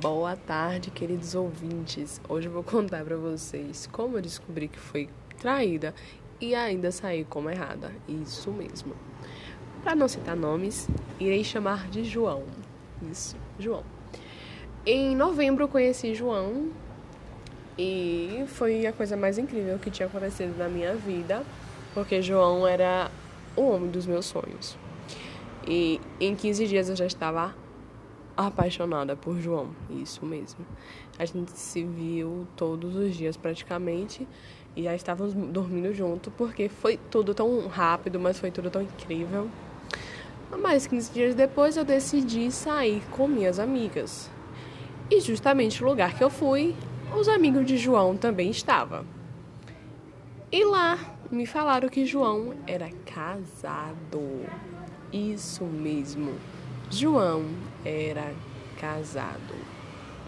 Boa tarde, queridos ouvintes. Hoje eu vou contar para vocês como eu descobri que fui traída e ainda saí como errada. Isso mesmo. Para não citar nomes, irei chamar de João. Isso, João. Em novembro eu conheci João e foi a coisa mais incrível que tinha acontecido na minha vida, porque João era o homem dos meus sonhos. E em 15 dias eu já estava apaixonada por João, isso mesmo. A gente se viu todos os dias praticamente e já estávamos dormindo junto porque foi tudo tão rápido, mas foi tudo tão incrível. Mas 15 dias depois eu decidi sair com minhas amigas. E justamente no lugar que eu fui, os amigos de João também estavam. E lá me falaram que João era casado. Isso mesmo. João era casado.